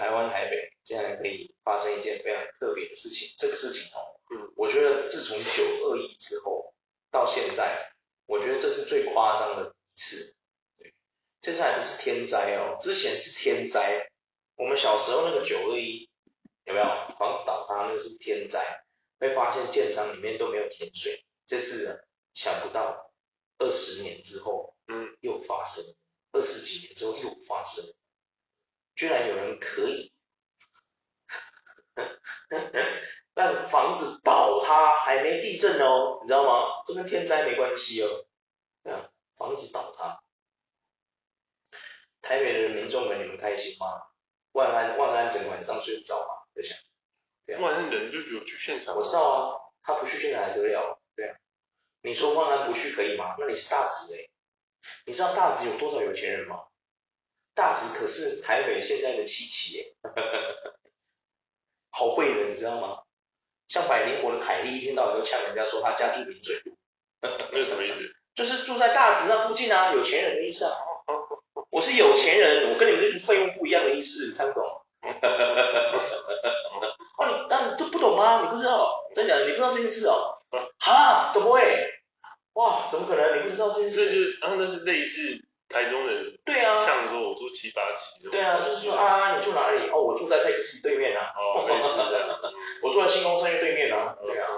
台湾台北竟然可以发生一件非常特别的事情，这个事情哦，嗯，我觉得自从九二一之后到现在，我觉得这是最夸张的一次，对，这次还不是天灾哦，之前是天灾，我们小时候那个九二一。有没有房子倒塌？那个是天灾，会发现建商里面都没有填水。这次想不到二十年之后，嗯，又发生，二十几年之后又发生，居然有人可以让房子倒塌还没地震哦，你知道吗？这跟天灾没关系哦。啊，房子倒塌，台北的民众们，你们开心吗？万安万安整晚上睡不着吗？在想，对啊，万安人就是有去现场，我知道啊，他不去现场还得了？对啊，你说万安不去可以吗？那你是大直哎，你知道大直有多少有钱人吗？大直可是台北现在的七期耶，好贵的，你知道吗？像百灵国的凯莉一天到晚都呛人家说他家住临水路，那是什么意思？就是住在大直那附近啊，有钱人的意思啊。我是有钱人，我跟你们这群废物不一样的意思，看不懂？哦，你但你都不懂吗？你不知道？真的，你不知道这件事哦？哈？怎么会？哇，怎么可能？你不知道这件事？这就是，啊，那是类似台中人。对啊。像说我住七八期。对啊，就是说啊，你住哪里？哦，我住在泰克西对面啊。哦，类似的。我住在新光三越对面啊。对啊。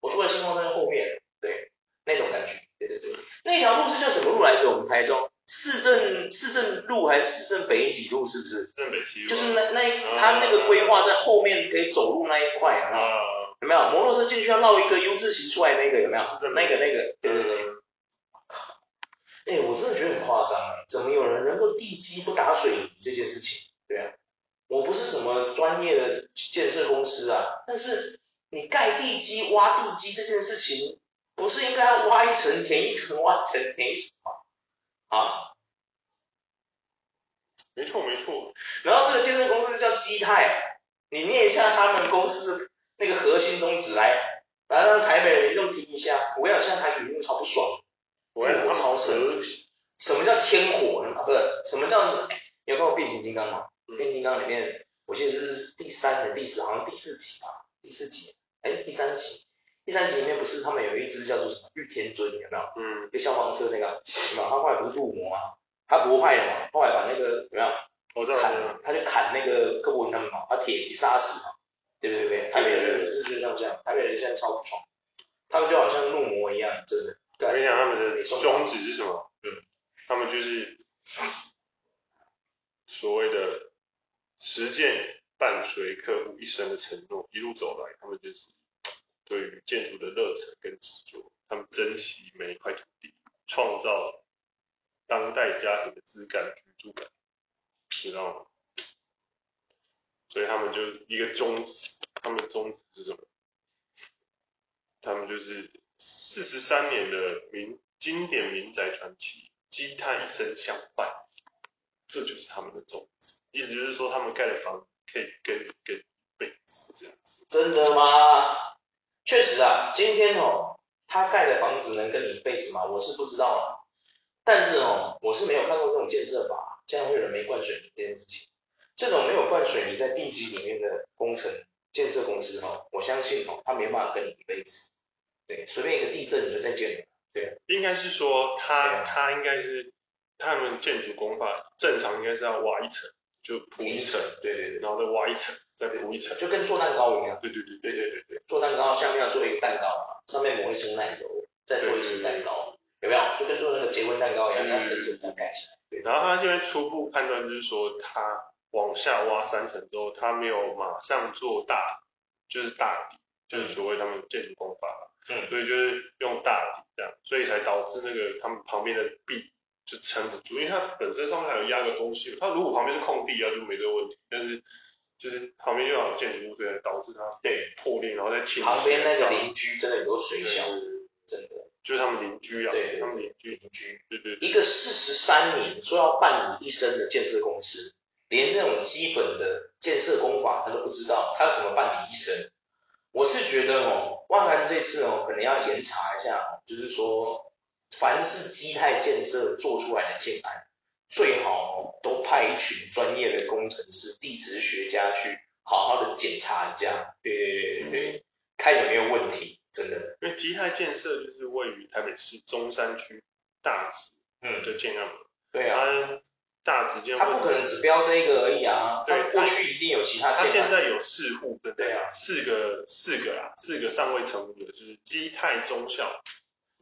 我住在新光三越后面。对，那种感觉。对对对。那条路是叫什么路来着？我们台中。市政市政路还是市政北几路？是不是？市政北七路。就是那那一他那个规划在后面可以走路那一块，有没有？没有？摩托车进去要绕一个 U 字形出来那个有没有？那个那个，对对对。我靠！哎，我得很夸张哎，怎么有人能够地基不打水泥这件事情？对啊，我不是什么专业的建设公司啊，但是你盖地基、挖地基这件事情，不是应该要挖一层填一层，挖一层填一层吗？啊，没错没错，然后这个建设公司叫基泰，你念一下他们公司的那个核心宗旨来，来让台北人民众听一下。我要现在台语用超不爽，我要超神。什么叫天火呢啊？不是，什么叫？你有看过变形金刚吗？嗯、变形金刚里面，我记得是第三的第四，好像第四集吧，第四集，哎，第三集。第三集里面不是他们有一只叫做什么御天尊，有没有？嗯，就消防车那个，有没有？他后来不是入魔吗？他不派了嘛，后来把那个有没有？我知道。砍，他就砍那个柯博文他们嘛，把铁皮杀死嘛，对不对？对，台北人是就像这样，台北人现在超不爽，他们就好像入魔一样，真的。我跟你讲，他们的宗旨是什么？嗯，他们就是所谓的实践伴随客户一生的承诺，一路走来，他们就是。对于建筑的热忱跟执着，他们珍惜每一块土地，创造当代家庭的质感、居住感，知道吗？所以他们就一个宗旨，他们的宗旨是什么？他们就是四十三年的名经典民宅传奇，积碳一生相伴，这就是他们的宗旨。意思就是说，他们盖的房子可以跟跟一辈子这样子。真的吗？确实啊，今天哦，他盖的房子能跟你一辈子吗？我是不知道了。但是哦，我是没有看过这种建设法，竟然会有人没灌水泥这件事情。这种没有灌水泥在地基里面的工程建设公司哦，我相信哦，他没办法跟你一辈子。对，随便一个地震你就再见了。对，应该是说他他应该是他们建筑工法正常应该是要挖一层，就铺一层，对对对，然后再挖一层。再铺一层，就跟做蛋糕一样。对对对对对对对，做蛋糕下面要做一个蛋糕嘛，上面抹一层奶油，再做一层蛋糕，有没有？就跟做那个结婚蛋糕一样，要层层的盖起来。对。然后他现在初步判断就是说，他往下挖三层之后，他没有马上做大，就是大底，就是所谓他们建筑工法。嗯。所以就是用大底这样，所以才导致那个他们旁边的壁就撑不住，因为它本身上面还有压个东西，它如果旁边是空地啊就没这个问题，但是就是旁边又要有建筑物，所以导致它对破裂，然后再倾斜。旁边那个邻居真的有水小，真的。就是他们邻居啊，对，对，他们邻居邻居，对对，一个四十三年说要办理一生的建设公司，连这种基本的建设工法他都不知道，他要怎么办理一生？我是觉得哦，万安这次哦，可能要严查一下，就是说，凡是基泰建设做出来的建案，最好哦都派一群专业的工程师、地质学家去好好的检查一下，对对对对，看有没有问题。真的，因为基泰建设就是位于台北市中山区大直嗯。的建案嘛，对啊，它大直接。他不可能只标这一个而已啊，对，过去一定有其他建案。它现在有四户，对对啊，四个四个啊，四个尚未成屋的，就是基泰中校、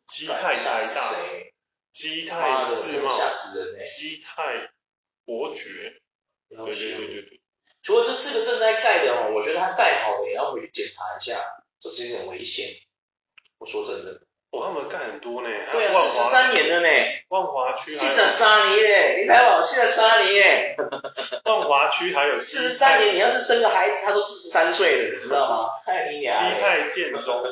基泰台大、基泰世贸、基泰伯爵，对对对对对。除了这四个正在盖的哦，我觉得他盖好了也要回去检查一下，这是有点危险。我说真的，哇，他们干很多呢，对啊，四十三年了呢，万华区，现在杀你耶，你才好，现在杀你耶，万华区还有四十三年，你要是生个孩子，他都四十三岁了，你知道吗？太你娘，基泰建中，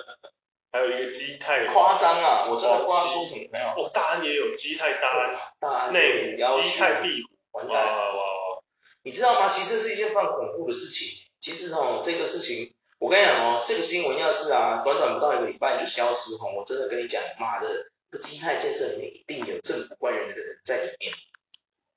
还有一个基泰，夸张啊，我真的不知道说什么没有，哦，大安也有基泰大安，大安内湖基泰壁虎，哇哇哇，你知道吗？其实这是一件非常恐怖的事情，其实哦，这个事情。我跟你讲哦，这个新闻要是啊，短短不到一个礼拜就消失哈，我真的跟你讲，妈的，这基泰建设里面一定有政府官员的人在里面，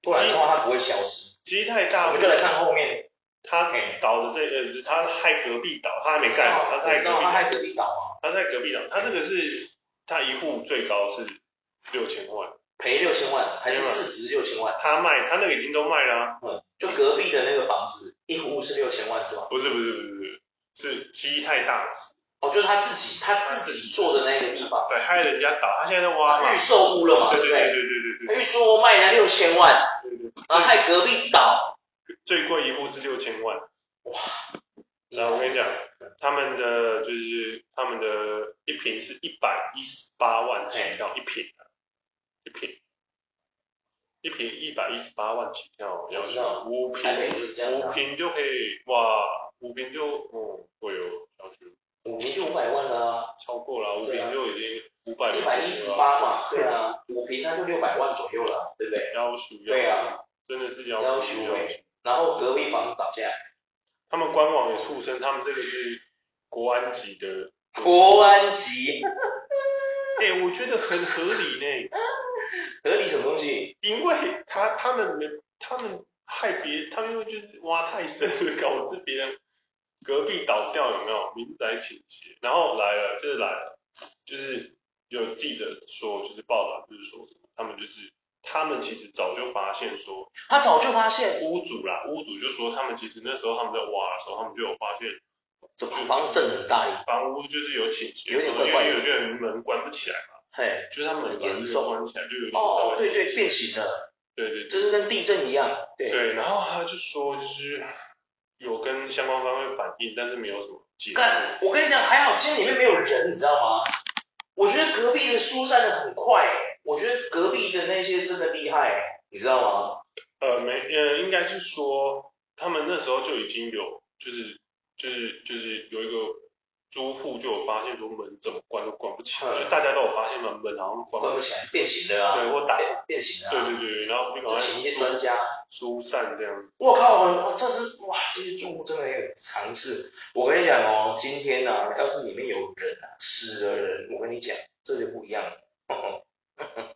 不然的话它不会消失。基泰大，我们就来看后面，他倒的这个，就是他害隔壁倒，他还没盖，他害隔壁，他害隔壁倒啊，他在隔壁倒，他这个是他一户最高是六千万，赔六千万，还是市值六千万？他卖，他那个已经都卖了，嗯，就隔壁的那个房子，一户是六千万是吧？不是不是不是不是。是基太大直，哦，就是他自己他自己做的那个地方，对，害人家倒，他现在在挖预售屋了嘛，对不对？对对对对。对，预售屋卖了六千万，对对，然后害隔壁倒，最贵一户是六千万，哇，然后我跟你讲，他们的就是他们的一平是一百一十八万起跳一坪，一平，一平一百一十八万起跳，要是五平五平就可以哇。五坪就哦会有要求，五坪就五百万了啊，超过了，五坪就已经五百，一百一十八嘛，对啊，五平那就六百万左右了，对不对？要求，对啊，真的是要要求，然后隔壁房子倒下来，他们官网也出声，他们这个是国安级的，国安级，哎，我觉得很合理呢，合理什么东西？因为他他们没他们害别，他们因为就是挖太深了，导致别人。隔壁倒掉有没有民宅倾斜？然后来了，就是来了，就是有记者说，就是报道，就是说他们就是他们其实早就发现说，他早就发现。屋主啦，屋主就说他们其实那时候他们在挖的时候，他们就有发现，这房子震很大，房屋就是有倾斜，有点怪怪的，因为有些人门关不起来嘛，嘿，就是他们门关关起来就有点哦，对对，变形了，对对，这是跟地震一样，对。对，然后他就说就是。有跟相关方面反映，但是没有什么结果。干，我跟你讲，还好今天里面没有人，你知道吗？我觉得隔壁的疏散的很快，我觉得隔壁的那些真的厉害，你知道吗？呃，没，呃，应该是说他们那时候就已经有，就是，就是，就是有一个。租户就有发现说门怎么关都关不起来，大家都有发现门门好像关关不起来，变形的啊，对，或打变形啊，对对对，然后就请一些专家疏散这样。我靠，我这是哇，这些住户真的很有常识。我跟你讲哦，今天呢，要是里面有人啊，死的人，我跟你讲，这就不一样了，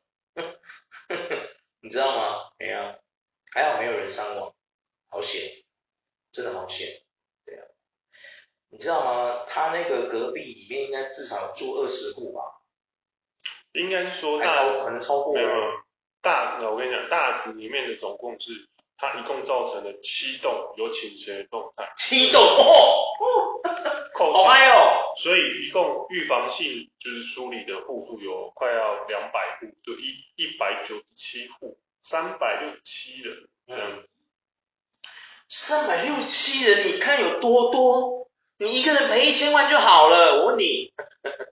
你知道吗？哎呀，还好没有人伤亡，好险，真的好险。你知道吗？他那个隔壁里面应该至少住二十户吧？应该是说大超可能超过。没有，大，我跟你讲，大直里面的总共是，它一共造成了七栋有倾斜的状态。七栋哦，好嗨哦！所以一共预防性就是梳理的户数有快要两百户，就一一百九十七户，三百六十七人这样子。三百六十七人，你看有多多？你一个人赔一千万就好了，我问你。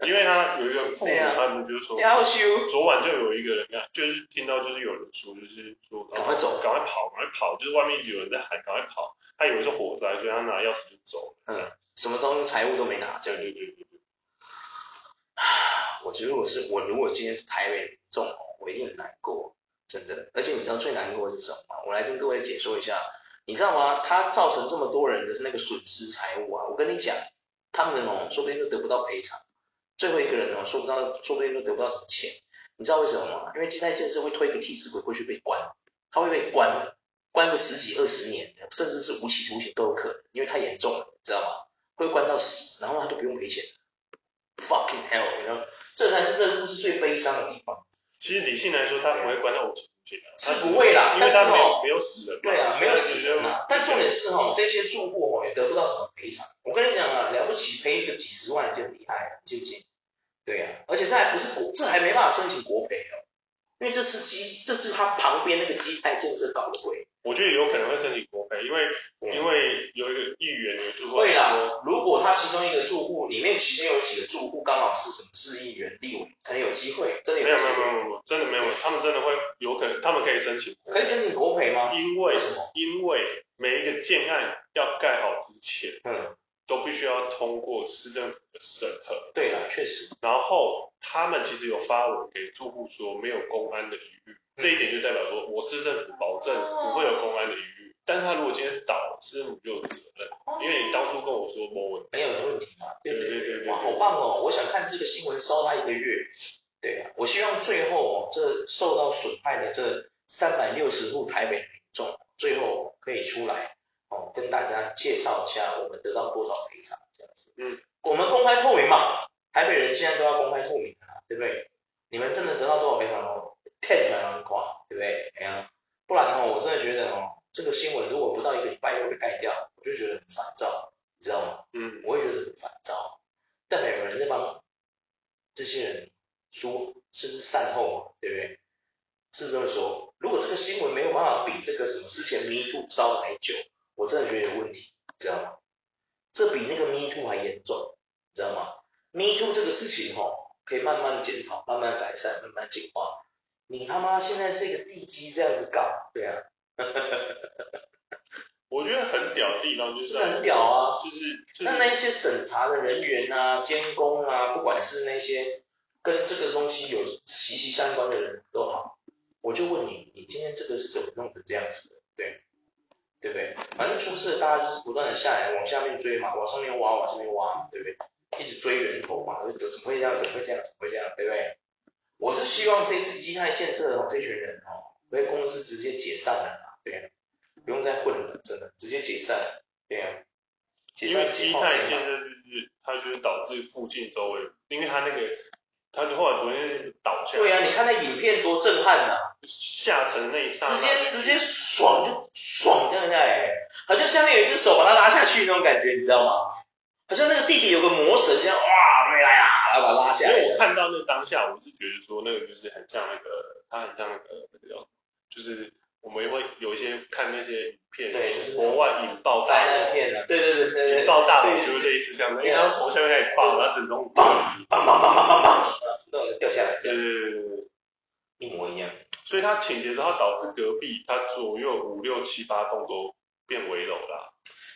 因为他有一个父母，他们就是说，要修。昨晚就有一个人，就是听到就是有人说，就是说赶快走，赶快跑，赶快跑，就是外面有人在喊，赶快跑。他以为是火灾，所以他拿钥匙就走了。嗯，什么东西财物都没拿，这样。对对对对。我觉得我是我，如果今天是台北民众，我一定很难过，真的。而且你知道最难过的是什么吗？我来跟各位解说一下。你知道吗？他造成这么多人的那个损失财物啊！我跟你讲，他们哦，说不定都得不到赔偿。最后一个人哦，说不到，说不定都得不到什么钱。你知道为什么吗？因为基泰建设会推一个替死鬼过去被关，他会被关，关个十几二十年，甚至是无期徒刑都有可能，因为太严重了，你知道吗？会关到死，然后他都不用赔钱。Fucking hell，你知道，这才是这个故事最悲伤的地方。其实理性来说，他不会关到无期。是不会啦，但是他，没没有死。这些住户哦也得不到什么赔偿。我跟你讲啊，了不起赔一个几十万就厉害了，信不信？对啊，而且这还不是国，这还没办法申请国赔哦，因为这是基，这是他旁边那个基泰建设搞的鬼。我觉得有可能会申请国赔，因为因为有一个议员的住户。会啦，如果他其中一个住户里面其中有几个住户刚好是什么市议员、立委，可能有机会，真的有机会。没有没有没有，真的没有，他们真的会有可能，他们可以申请。可以申请国赔吗？因为，为什么？因为每一个建案要盖好之前，嗯，都必须要通过市政府的审核。对啦，确实。然后他们其实有发文给住户说没有公安的疑虑。这一点就代表说，我市政府保证不会有公安的疑虑，但是他如果今天倒，市政府就有责任，因为你当初跟我说没问题，没有问题嘛，对对对哇，好棒哦，我想看这个新闻烧他一个月，对啊，我希望最后哦，这受到损害的这三百六十户台北民众，最后可以出来哦，跟大家介绍一下我们得到多少赔偿这样子，嗯，我们公开透明嘛，台北人现在都要公开透明的啦，对不对？你们真的得到多少赔偿哦？看出来很垮，对不对？哎呀，不然哦，我真的觉得哦，这个新闻如果不到一个礼拜又被盖掉，我就觉得很烦躁，你知道吗？嗯，我会觉得很烦躁。代表有人在帮这些人说，甚至善后嘛，对不对？是这么说。如果这个新闻没有办法比这个什么之前 Me Too 烧的还久，我真的觉得有问题，你知道吗？这比那个 Me Too 还严重，你知道吗？Me Too 这个事情哦，可以慢慢检讨，慢慢改善，慢慢进化。你他妈现在这个地基这样子搞，对啊，我觉得很屌的地方就是，这个很屌啊，就是，就是、那那些审查的人员啊、监工啊，不管是那些跟这个东西有息息相关的人都好，我就问你，你今天这个是怎么弄成这样子的？对，对不对？反正出事大家就是不断的下来往下面追嘛，往上面挖，往上面挖，对不对？一直追源头嘛，就怎么会这样？怎么会这样？怎么会这样？对不对？我是希望这次基泰建设的这群人哦，被公司直接解散了，对啊，不用再混了，真的直接解散，对啊。因为基泰建设就是它就是导致附近周围，因为它那个，它后来昨天倒下。对啊，你看那影片多震撼呐、啊！下沉那一刹那，直接直接爽就爽掉下来，好像下面有一只手把它拉下去那种感觉，你知道吗？好像那个弟弟有个魔神这样，哇，没来呀！把它拉下来。因为我看到那当下，我是觉得说那个就是很像那个，它很像那个那个叫，就是我们也会有一些看那些影片，对，就是国外引爆灾难片的，对对对对，引爆大楼就是类似像那，因为它从下面开始爆，然后整栋砰砰砰砰砰砰，都掉下来，对对对对，一模一样。所以它倾斜之后导致隔壁它左右五六七八栋都变危楼了。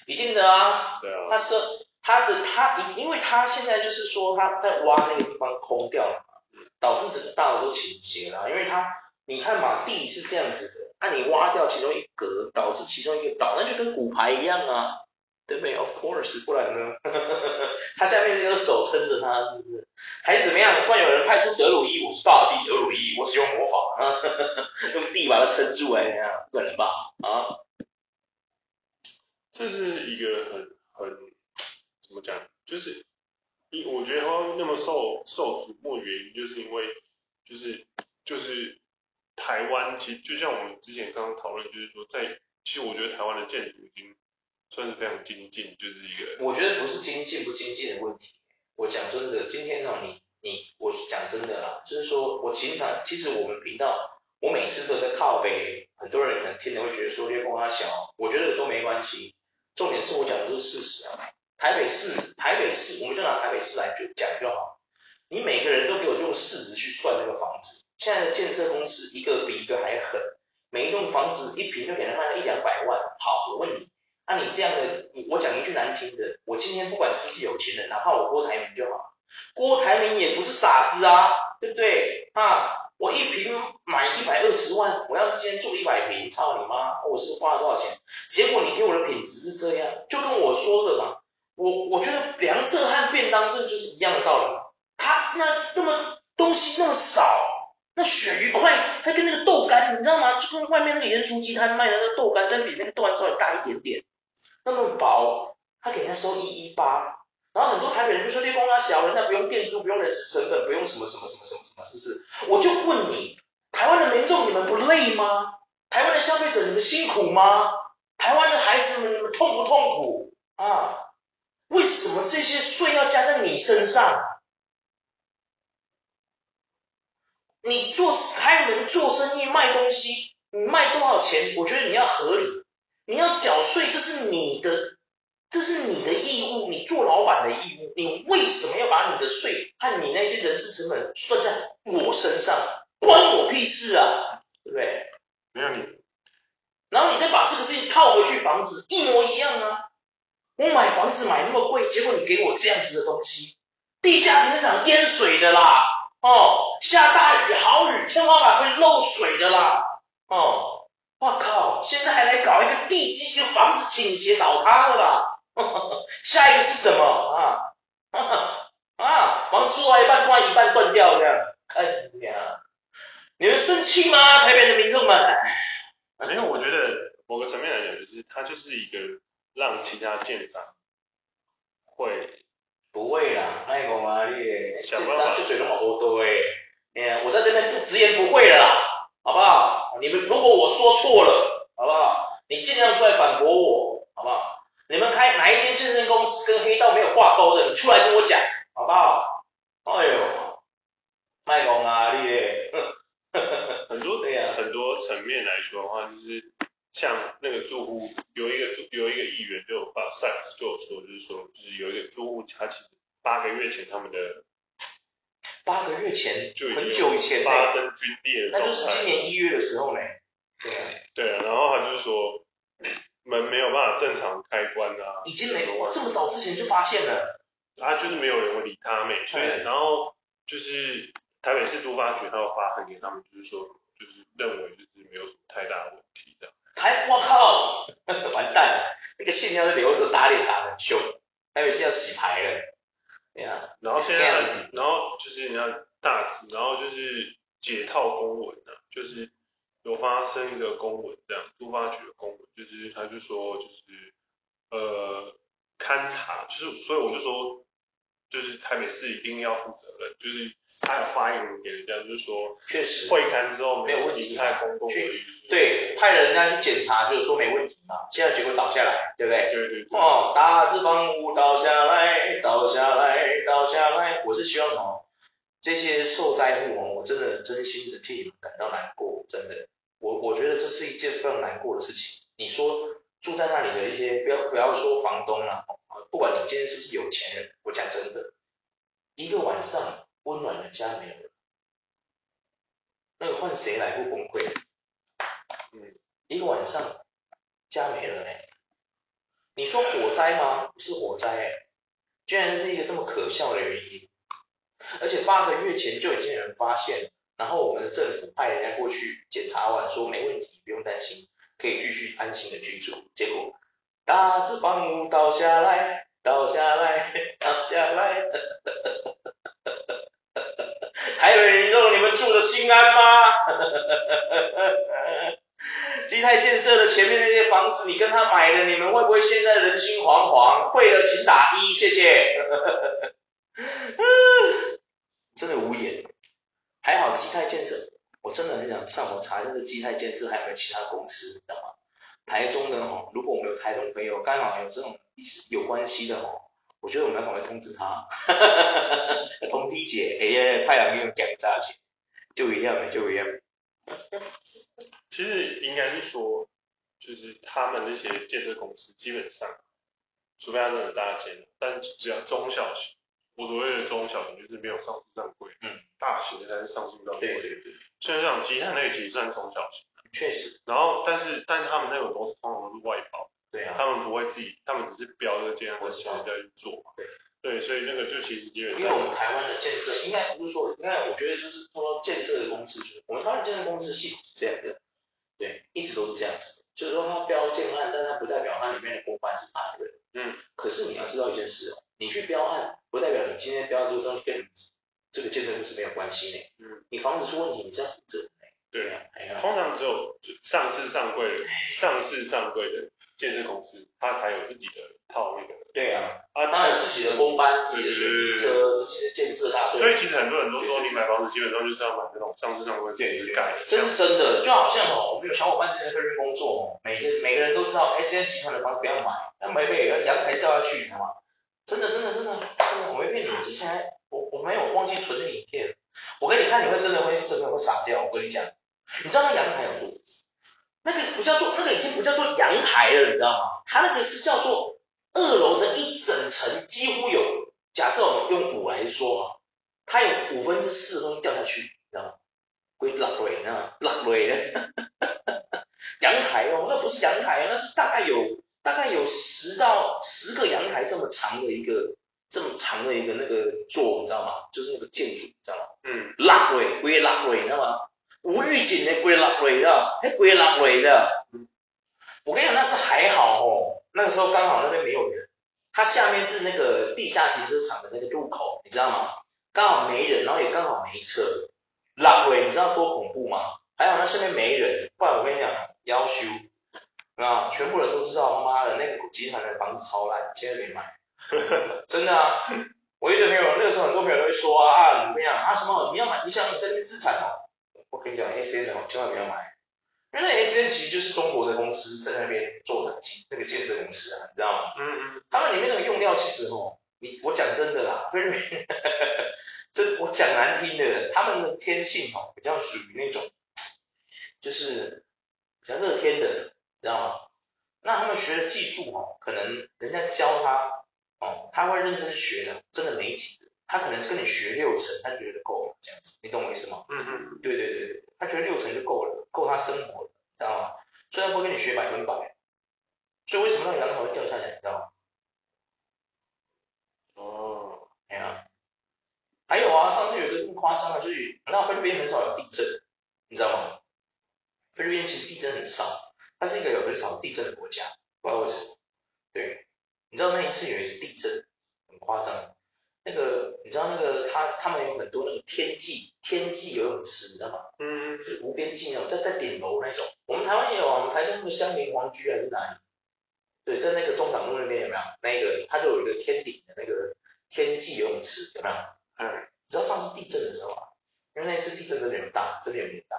一定的啊，对啊，它是。他的他因因为他现在就是说他在挖那个地方空掉了嘛，导致整个大楼都倾斜了。因为他你看嘛，地是这样子的，那、你挖掉其中一格，导致其中一个倒，那就跟骨牌一样啊，对不对？Of course，不然呢？他下面这个手撑着他，是不是？还是怎么样？突然有人派出德鲁伊，我是大地德鲁伊，我使用魔法啊，用地把它撑住哎，不可能吧？啊，这是一个很很。怎么讲？就是，因我觉得他那么受受瞩目的原因，就是因为，就是就是台湾，其实就像我们之前刚刚讨论，就是说在，其实我觉得台湾的建筑已经算是非常精进，就是一个。我觉得不是精进不精进的问题。我讲真的，今天哦，你你，我讲真的啦，就是说我经常，其实我们频道，我每次都在靠北，很多人可能听了会觉得说略光他小，我觉得都没关系，重点是我讲的都是事实啊。台北市，台北市，我们就拿台北市来就讲就好。你每个人都给我用市值去算那个房子，现在的建设公司一个比一个还狠，每一栋房子一平就给他卖了一两百万。好，我问你，那、你这样的，我讲一句难听的，我今天不管是不是有钱人，哪怕我郭台铭就好，郭台铭也不是傻子啊，对不对啊？我一平买一百二十万，我要是今天住一百平，操你妈！我是花了多少钱？结果你给我的品质是这样，就跟我说的嘛。我我觉得凉色和便当这就是一样的道理。那那么东西那么少，那鳕鱼块它跟那个豆干，你知道吗？就跟外面那个盐酥鸡摊卖的那个豆干，但比那个豆干稍微大一点点，那么薄，他给人家收一一八。然后很多台北人就说，绿工啊，小人家不用店租，不用人事成本，不用什么什么什么什么什么，是不是？我就问你，台湾的民众你们不累吗？台湾的消费者你们辛苦吗？台湾的孩子们你们痛不痛苦啊？为什么这些税要加在你身上？你做开门做生意卖东西，你卖多少钱？我觉得你要合理，你要缴税，这是你的。这是你的义务，你做老板的义务，你为什么要把你的税和你那些人事成本算在我身上？关我屁事啊，对不对？没有你，然后你再把这个事情套回去，房子一模一样啊。我买房子买那么贵，结果你给我这样子的东西，地下停车场淹水的啦，哦，下大雨好雨，天花板会漏水的啦，哦，我靠，现在还来搞一个地基，就防止倾斜倒塌了啦。下一个是什么啊？啊，房租啊，一半断，一半断掉这样。哎呀，你们生气吗？台北的民众们？没有，我觉得某个层面来讲，就是它就是一个让其他建商会不会啦，那个嘛，你建商那么恶毒哎。我在这边不直言不讳了，好不好？你们如果我说错了，好不好？你尽量出来反驳我，好不好？你们开哪一间健身公司跟黑道没有挂钩的？你出来跟我讲，好不好？哎呦，卖公啊，你也，很多对呀，很多层面来说的话，就是像那个住户有一个住有一个议员就有发赛就有说，就是说就是有一个住户他其实八个月前他们的八个月前就很久以前发生军裂，那就是今年一月的时候呢。对啊，对啊，然后他就是说。门没有办法正常开关啊，已经没有，这么早之前就发现了，啊，就是没有人会理他们，所以然后就是台北市都发局他要发函给他们，就是说就是认为就是没有什么太大的问题这样。台，我靠，完蛋了，那个信要是留着打脸打很凶，台北市要洗牌了，对啊，然后现在然后就是你看大字，然后就是解套公文啊，就是。有发生一个公文，这样，都发局的公文，就是他就说，就是呃勘察，就是所以我就说，就是台北市一定要负责任，就是他有发言给人家，就是说，确实会勘之后没有问题，太公共去对，派了人家去检查，就是说没问题嘛，现在结果倒下来，对不对？对对对。哦，大字房屋倒下来，倒下来，倒下来，我是希望哦，这些受灾户哦，我真的真心的替你们感到难过，真的。我我觉得这是一件非常难过的事情。你说住在那里的一些，不要不要说房东啊，不管你今天是不是有钱人，我讲真的，一个晚上温暖的家没有了，那个换谁来不崩溃？嗯，一个晚上家没了哎，你说火灾吗？不是火灾哎，居然是一个这么可笑的原因，而且八个月前就已经有人发现。然后我们的政府派人家过去检查完，说没问题，不用担心，可以继续安心的居住。结果大字房屋倒下来，倒下来，倒下来，台北民众，你们住的心安吗？基泰建设的前面那些房子，你跟他买的，你们会不会现在人心惶惶？会的，请打一，谢谢。真的无言。还好基泰建设，我真的很想上网查一下这基泰建设还有没有其他公司，你知道吗？台中的哦，如果我们有台中朋友刚好有这种有关系的哦，我觉得我们要赶快通知他，通知姐，哎呀，派两个人赶炸去，就一样的，就一样。其实应该是说，就是他们那些建设公司基本上，除非他是很大间，但只要中小型。我所谓的中小型就是没有上市上柜，嗯，大型的才是上市上柜。对对对。所以像吉泰那个其实算中小型。确实。然后，但是但是他们那种公司通常都是外包。对啊。他们不会自己，他们只是标这个建案的钱在去做。对。对，所以那个就其实因为。因为我们台湾的建设，应该不是说，你看，我觉得就是说建设的公司，就是我们台湾建设公司系统是这样的，对，一直都是这样子。就是说，他标建案，但它不代表它里面的公关是他的。嗯。可是你要知道一件事哦，你去标案，不代表你今天标这个东西跟这个建设公司没有关系呢。嗯。你房子出问题，你是要负责的。对啊。通常只有上市上柜、上市上柜的建设公司，它才有自己的套那个。对啊。啊，当然有自己的工班、自己的水泥车、自己的建设大队。所以其实很多人都说，你买房子基本上就是要买那种上市上柜自己盖。这是真的，就好像哦，我们有小伙伴在菲律宾工作哦，每个每个人都知道 S N 集团的房子不要买，那每每阳台掉下去，你知道吗？真的真的真的真的，我没骗你，之前还我我没有忘记存那影片，我给你看，你会真的会真的会傻掉，我跟你讲，你知道那阳台有多？那个不叫做那个已经不叫做阳台了，你知道吗？它那个是叫做二楼的一整层，几乎有，假设我们用五来说啊，它有五分之四都掉下去，你知道吗？归落尾呢，落尾的，阳台哦，那不是阳台，那是大概有大概有十到十个阳台这么长的一个这么长的一个那个座，你知道吗？就是那个建筑，你知道吗？嗯，落尾归落尾，你知道吗？无预警的归落尾的，还归落尾的。我跟你讲，那是还好哦，那个时候刚好那边没有人，它下面是那个地下停车场的那个入口，你知道吗？刚好没人，然后也刚好没车，落尾，你知道多恐怖吗？还好那下面没人，不然我跟你讲，夭寿啊，全部人都知道，妈的，那个集团的房子超烂，现在没买，真的啊，我一堆朋友，那个时候很多朋友都会说啊，啊，你跟你讲啊什么，你要买，你想你在那边资产哦。我跟你讲，S N 哦，千万不要买，因为那 S N 其实就是中国的公司在那边做的那个建设公司啊，你知道吗？嗯嗯。他们里面那个用料其实哦，你我讲真的啦，菲律宾，这我讲难听的，他们的天性哦，比较属于那种，就是比较乐天的，你知道吗？那他们学的技术哦，可能人家教他哦，他会认真学的，真的没几个。他可能跟你学六成，他觉得够了，这样子，你懂我意思吗？嗯嗯，对对对对，他觉得六成就够了，够他生活了，知道吗？虽然不会跟你学百分百。所以为什么那个阳台会掉下来，你知道吗？哦，哎呀，还有啊，上次有一个更夸张的，就是那菲律宾很少有地震，你知道吗？菲律宾其实地震很少，它是一个有很少地震的国家，不知道为什么。对，你知道那一次有一次地震，很夸张。那个你知道那个他他们有很多那个天际天际游泳池，你知道吗？嗯，就是无边际那种，在在顶楼那种。我们台湾也有啊，我们台中那个香林皇居还是哪里？对，在那个中港路那边有没有？那个它就有一个天顶的那个天际游泳池，有没有？嗯，你知道上次地震的时候啊，因为那次地震真的有点大，真的有点大，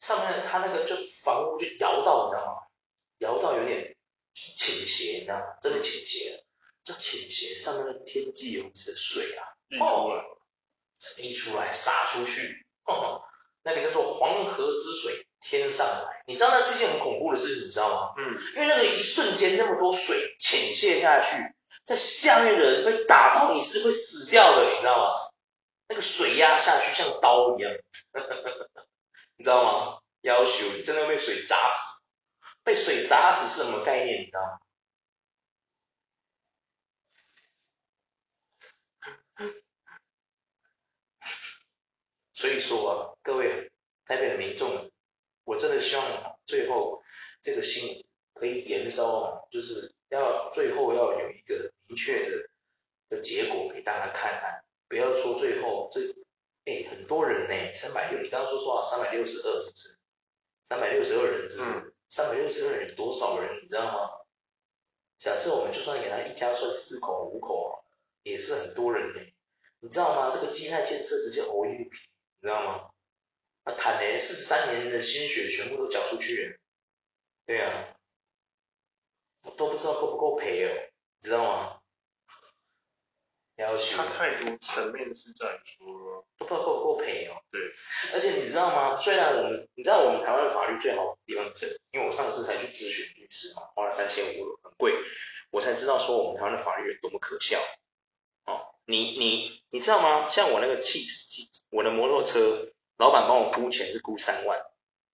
上面它那个就房屋就摇到，你知道吗？摇到有点倾斜，你知道吗？真的倾斜了。叫倾斜，上面的天际游泳池的水啊，溢出来，溢出来洒出去，呵呵，那个叫做黄河之水天上来，你知道那是一件很恐怖的事情，你知道吗？嗯，因为那个一瞬间那么多水倾泻下去，在下面的人被打到你是会死掉的，你知道吗？那个水压下去像刀一样，呵呵呵，你知道吗？要求，你真的被水砸死，被水砸死是什么概念？你知道吗？所以说啊，各位台北的民众，我真的希望最后这个心可以延烧啊，就是要最后要有一个明确的的结果给大家看看，不要说最后这哎很多人呢，三百六，你刚刚说说啊，三百六十二是不是？三百六十二人是不是？三百六十二人有多少人你知道吗？假设我们就算给他一家算四口五口，也是很多人呢。你知道吗？这个基态建设直接欧一笔，你知道吗？那坦雷四十三年的心血全部都缴出去了，对啊，我都不知道够不够赔哦，你知道吗？要求他太多层面是在说，都不知道够不够赔哦。对，而且你知道吗？虽然我们，你知道我们台湾的法律最好的地方是，因为我上次才去咨询律师嘛，花了三千五，很贵，我才知道说我们台湾的法律有多么可笑。哦，你你你知道吗？像我那个汽车，我的摩托车，老板帮我估钱是估三万，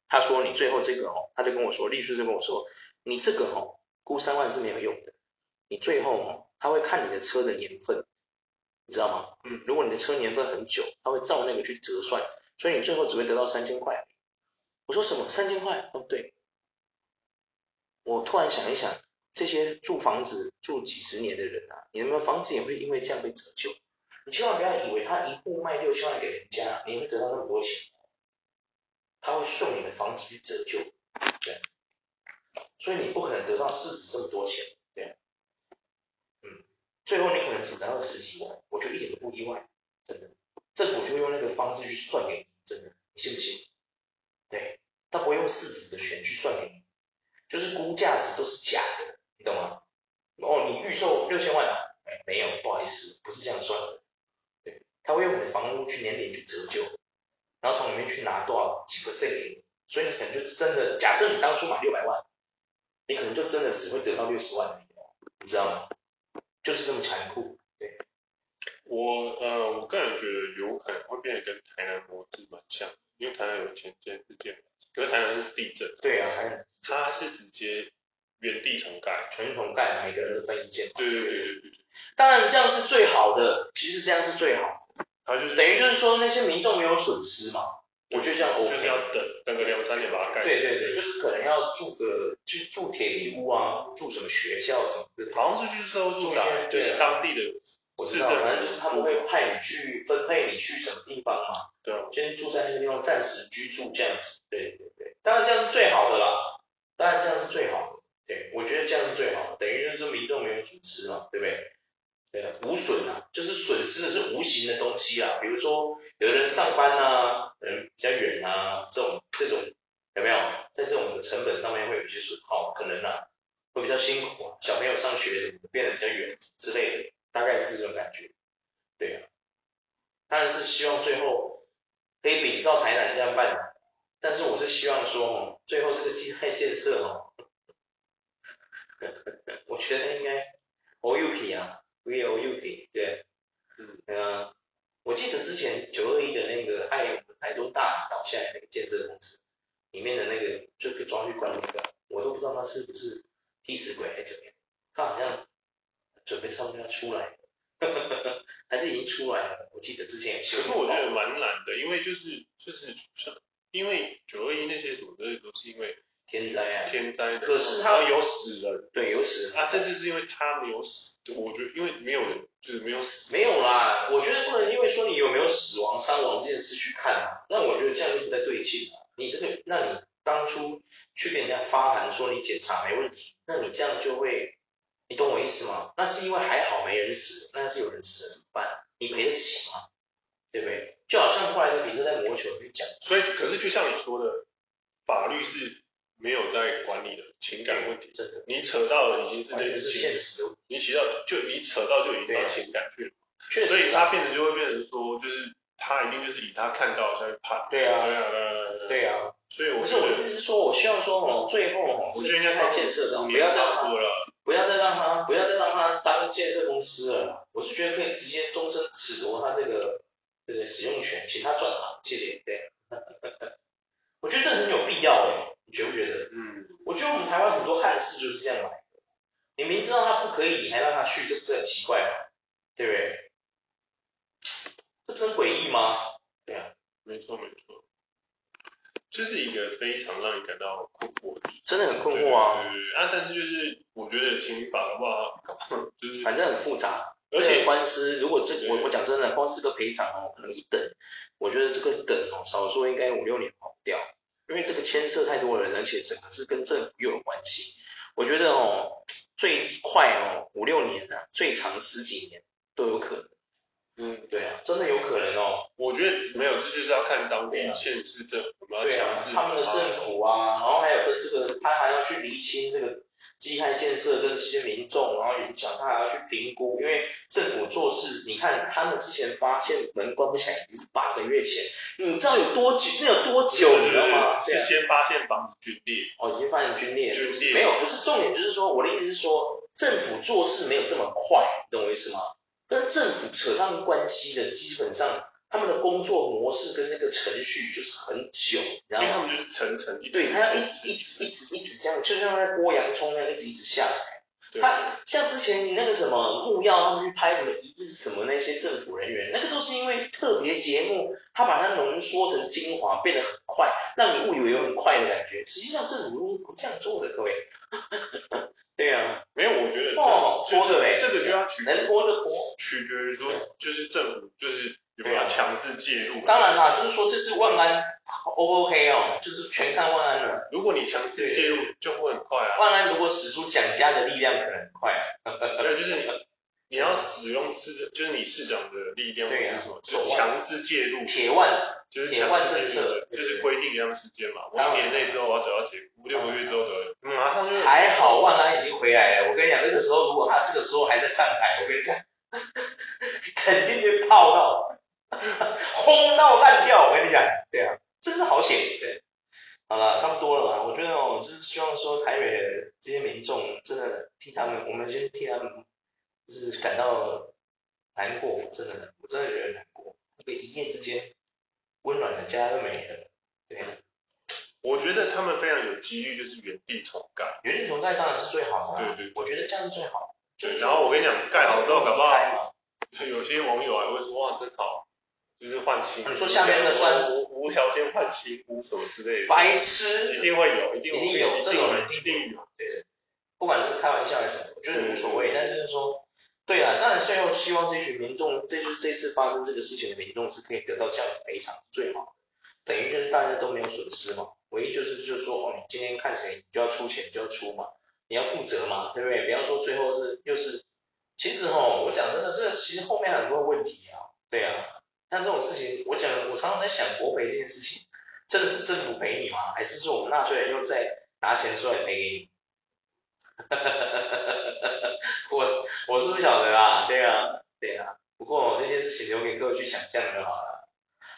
他说你最后这个哦，他就跟我说，律师就跟我说，你这个哦，估三万是没有用的，你最后哦，他会看你的车的年份，你知道吗？嗯，如果你的车年份很久，他会照那个去折算，所以你最后只会得到三千块。我说什么？三千块？哦，对。我突然想一想，这些住房子住几十年的人啊，你们房子也会因为这样被折旧。你千万不要以为他一步卖六千万给人家，你会得到那么多钱。他会送你的房子去折旧，对。所以你不可能得到市值这么多钱，对。嗯，最后你可能只得到十几万，我就一点都不意外，真的。政府就用那个方式去算给你，真的，你信不信？对，他不会用市值的钱去算给你。就是估价值都是假的，你懂吗？哦，你预售六千万啊？哎，没有，不好意思，不是这样算的。对，他会用你的房屋去年年去折旧，然后从里面去拿多少几个 percent 给你，所以你可能就真的，假设你当初买六百万，你可能就真的只会得到六十万，你知道吗？就是这么残酷。对，我呃，我个人觉得有可能会变得跟台南模式蛮像，因为台南有前件事件。可是台南是地震，对啊，还它是直接原地重盖，全重盖，每个人都分一件。对对对对对对。当然这样是最好的，其实这样是最好的。它就是等于就是说那些民众没有损失嘛。我觉得这样 OK。就是要等等个两三年把它盖。对对对，就是可能要住个，就住铁皮屋啊，住什么学校什么的。好像是就是说住在对当地的。我知道，反正就是他们会派你去分配你去什么地方嘛。对。先住在那个地方暂时居住这样子。对对对。当然这样是最好的啦，当然这样是最好的。对，我觉得这样是最好的，等于就是说民众没有损失嘛，对不对？对啊，无损啊，就是损失的是无形的东西啊，比如说有的人上班啊，人比较远啊，这种这种有没有？在这种的成本上面会有一些损耗，可能啊会比较辛苦啊，小朋友上学什么的变得比较远之类的。大概是这种感觉，对啊，当然是希望最后可以比照台南这样办，但是我是希望说，最后这个基泰建设哦，我觉得应该 OUP 啊，We OUP，对，嗯，呃，我记得之前九二一的那个爱永台中大倒下来那个建设公司里面的那个就被抓去关那个，我都不知道他是不是替死鬼还是怎么样，他好像。准备差不多要出来，还是已经出来了？我记得之前也是。可是我觉得蛮难的，因为就是就是像因为九二一那些什么的都是因为天灾啊，天灾。可是他有死人，对，有死人啊。这次是因为他没有死，我觉得因为没有人就是没有死。没有啦，我觉得不能因为说你有没有死亡伤亡这件事去看啊，那我觉得这样就不太对劲了。你这个，那你当初去跟人家发函说你检查没问题，那你这样就会。你懂我意思吗？那是因为还好没人死，那要是有人死了怎么办？你赔得起吗？对不对？就好像后来的比特在魔球去讲，所以可是就像你说的，法律是没有在管理的情感问题，真的，你扯到的已经是那个是现实的，你提到就你扯到就已经到情感去了，确实，所以他变成就会变成说，就是他一定就是以他看到下去判，对啊，对啊，对啊，所以我不是我的意思是说，我希望说哦，最后哦，我觉得应该太建设的，不要再多了。不要再让他，不要再让他当建设公司了。我是觉得可以直接终身褫夺他这个这个使用权，请他转行，谢谢。对，我觉得这很有必要诶，你觉不觉得？嗯。我觉得我们台湾很多汉事就是这样来的。你明知道他不可以，你还让他去，这不是很奇怪吗？对不对？这不是很诡异吗？对啊，没错没错。这是一个非常让你感到困惑的，真的很困惑啊。对对对啊，但是就是我觉得情理法的话，就是反正很复杂，而且官司如果这我我讲真的，光是个赔偿哦，可能一等，我觉得这个等哦，少说应该五六年跑不掉，因为这个牵涉太多人，而且整个是跟政府又有关系。我觉得哦，最快哦五六年啊，最长十几年都有可能。嗯，对啊，真的有可能哦。我觉得没有，这就是要看当地县市政府，要强制他们的政府啊，然后还有跟这个，他还要去厘清这个基害建设跟这些民众，然后影响，他还要去评估，因为政府做事，你看他们之前发现门关不起来已经是八个月前，你知道有多久？那有多久？你知道吗？是先发现房子龟裂，哦，已经发现龟裂，龟裂，没有，不是重点，就是说我的意思是说，政府做事没有这么快，你懂我意思吗？跟政府扯上关系的，基本上他们的工作模式跟那个程序就是很久，然后因为他们就是层层，对，他要一直一直一直一直这样，就像在剥洋葱那样，一直一直下来。他像之前你那个什么木曜他们去拍什么一日什么那些政府人员，那个都是因为特别节目，他把它浓缩成精华，变得很快，让你误以为有很快的感觉。实际上政府不这样做的，各位。对啊，没有，我觉得哦，拖着嘞，这个就要取能拖就拖，取决于说就是政府就是有没有强制介入。当然啦，就是说这是万安 O 不 OK 哦，就是全看万安了。如果你强制介入，就会很快啊。万安如果使出蒋家的力量，可能很快啊。对，就是你你要使用市，就是你市长的力量，对啊，就是强制介入。铁腕。就是铁腕政策，就是规定一样时间嘛，我一年内之后我要得到结果，五六个月之后得，马上就。还好万安已经回来了，我跟你讲，那个时候如果他这个时候还在上海，我跟你讲，肯定被泡到，轰到烂掉，我跟你讲，对啊，真是好险，对。好了，差不多了嘛，我觉得哦，就是希望说台北的这些民众真的替他们，我们先替他们，就是感到难过，真的，我真的觉得难过，那个一夜之间。温暖的家都没了，对。我觉得他们非常有机遇，就是原地重盖。原地重盖当然是最好的，对对，我觉得这样是最好。对，然后我跟你讲，盖好之后，搞不好 有些网友还会说，哇，真好，就是换新。你说下面那个酸无无条件换新屋什么之类的。白痴，一定会有，一定一定有这种人，一定有。对，不管是开玩笑还是什么，我觉得无所谓。但是就是说。对啊，当然最后希望这群民众，这就是这次发生这个事情的民众是可以得到这样的赔偿，最好的，等于就是大家都没有损失嘛。唯一就是就是说，哦，你今天看谁，你就要出钱，就要出嘛，你要负责嘛，对不对？不要说最后是又是，其实哈，我讲真的，这其实后面很多问题啊，对啊，但这种事情，我讲，我常常在想，国赔这件事情，真的是政府赔你吗？还是说我们纳税人又在拿钱出来赔给你？我我是不晓得啊，对啊，对啊。不过这些事情留给各位去想象就好了。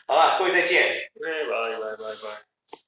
好了，各位再见。拜拜拜拜拜。